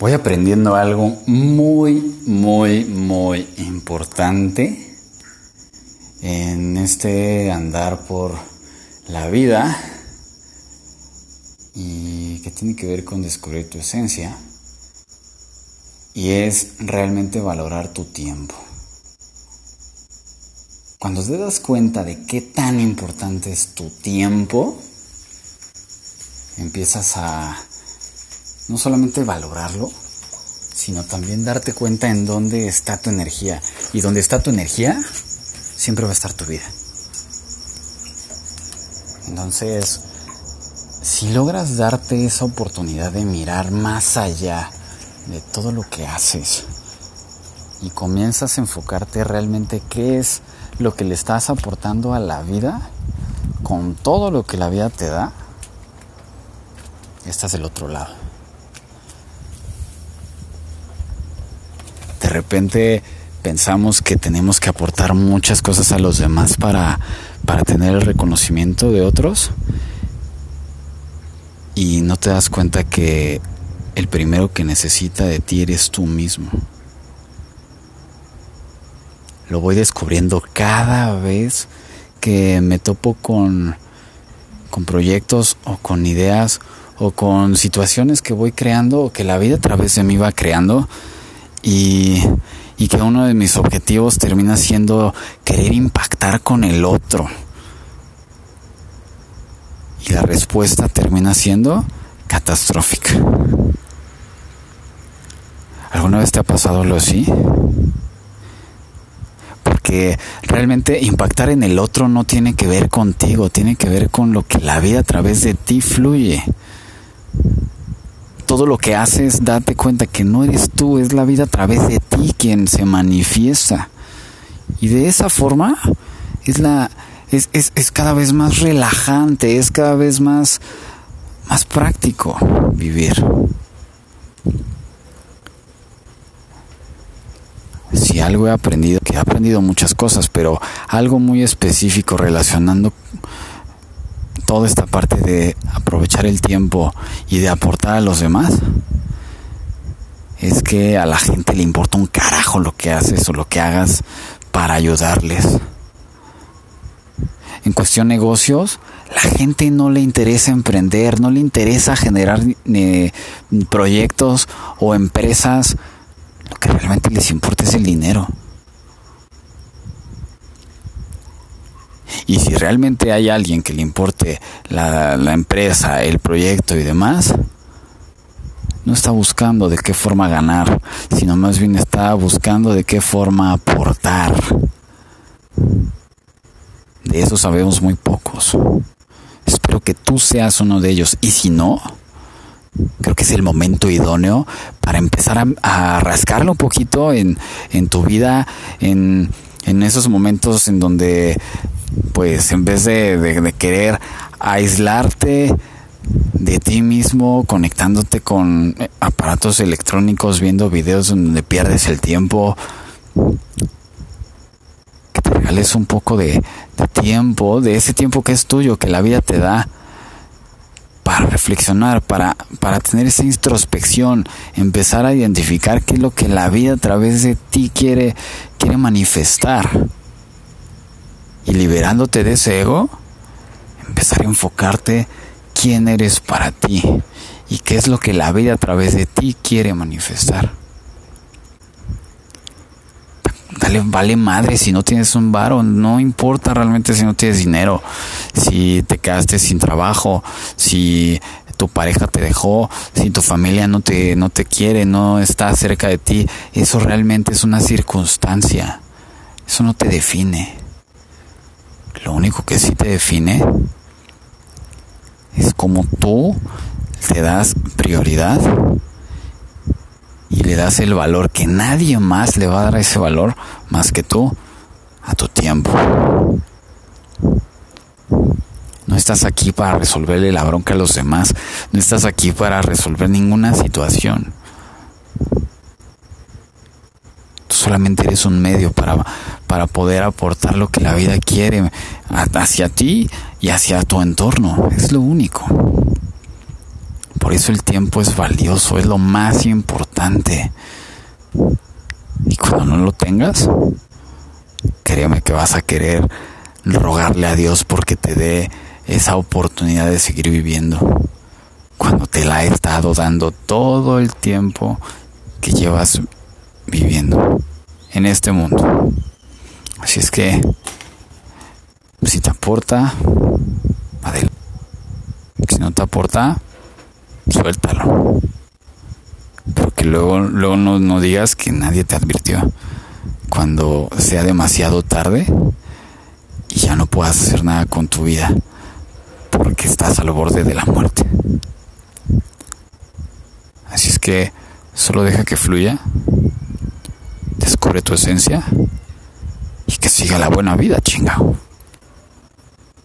voy aprendiendo algo muy, muy, muy importante en este andar por la vida y que tiene que ver con descubrir tu esencia y es realmente valorar tu tiempo. Cuando te das cuenta de qué tan importante es tu tiempo, empiezas a no solamente valorarlo, sino también darte cuenta en dónde está tu energía. Y dónde está tu energía, siempre va a estar tu vida. Entonces, si logras darte esa oportunidad de mirar más allá de todo lo que haces y comienzas a enfocarte realmente qué es lo que le estás aportando a la vida con todo lo que la vida te da, estás del otro lado. Repente pensamos que tenemos que aportar muchas cosas a los demás para, para tener el reconocimiento de otros y no te das cuenta que el primero que necesita de ti eres tú mismo. Lo voy descubriendo cada vez que me topo con, con proyectos o con ideas o con situaciones que voy creando o que la vida a través de mí va creando y, y que uno de mis objetivos termina siendo querer impactar con el otro. Y la respuesta termina siendo catastrófica. ¿Alguna vez te ha pasado algo así? Porque realmente impactar en el otro no tiene que ver contigo, tiene que ver con lo que la vida a través de ti fluye todo lo que haces, date cuenta que no eres tú, es la vida a través de ti quien se manifiesta. Y de esa forma es la es, es, es cada vez más relajante, es cada vez más, más práctico vivir. Si algo he aprendido, que he aprendido muchas cosas, pero algo muy específico relacionando toda esta parte de aprovechar el tiempo y de aportar a los demás, es que a la gente le importa un carajo lo que haces o lo que hagas para ayudarles. En cuestión negocios, la gente no le interesa emprender, no le interesa generar proyectos o empresas. Lo que realmente les importa es el dinero. Y si realmente hay alguien que le la, la, empresa, el proyecto y demás, no está buscando de qué forma ganar, sino más bien está buscando de qué forma aportar. De eso sabemos muy pocos. Espero que tú seas uno de ellos. Y si no, creo que es el momento idóneo para empezar a, a rascarlo un poquito en, en tu vida, en, en esos momentos en donde pues en vez de, querer aislarte de ti mismo, conectándote con aparatos electrónicos, viendo videos donde pierdes el tiempo, que te regales un poco de, de tiempo, de ese tiempo que es tuyo, que la vida te da para reflexionar, para, para tener esa introspección, empezar a identificar qué es lo que la vida a través de ti quiere, quiere manifestar y liberándote de ese ego, empezar a enfocarte quién eres para ti y qué es lo que la vida a través de ti quiere manifestar. Dale, vale madre si no tienes un varo, no importa realmente si no tienes dinero, si te quedaste sin trabajo, si tu pareja te dejó, si tu familia no te, no te quiere, no está cerca de ti, eso realmente es una circunstancia, eso no te define. Lo único que sí te define es como tú te das prioridad y le das el valor que nadie más le va a dar ese valor más que tú a tu tiempo. No estás aquí para resolverle la bronca a los demás, no estás aquí para resolver ninguna situación. Tú solamente eres un medio para, para poder aportar lo que la vida quiere hacia ti y hacia tu entorno. Es lo único. Por eso el tiempo es valioso, es lo más importante. Y cuando no lo tengas, créeme que vas a querer rogarle a Dios porque te dé esa oportunidad de seguir viviendo. Cuando te la he estado dando todo el tiempo que llevas viviendo en este mundo. Así es que, si te aporta, adelante. Si no te aporta, suéltalo. Pero que luego, luego no, no digas que nadie te advirtió. Cuando sea demasiado tarde y ya no puedas hacer nada con tu vida porque estás al borde de la muerte. Así es que solo deja que fluya, descubre tu esencia y que siga la buena vida, chingao.